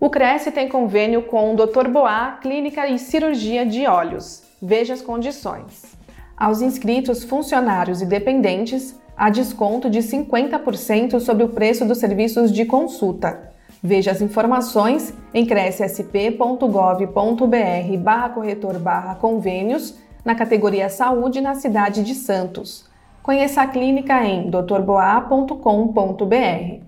O Cresce tem convênio com o Dr. Boá Clínica e Cirurgia de Olhos. Veja as condições. Aos inscritos, funcionários e dependentes, há desconto de 50% sobre o preço dos serviços de consulta. Veja as informações em crescsp.gov.br barra corretor barra convênios na categoria Saúde na cidade de Santos. Conheça a clínica em drboa.com.br.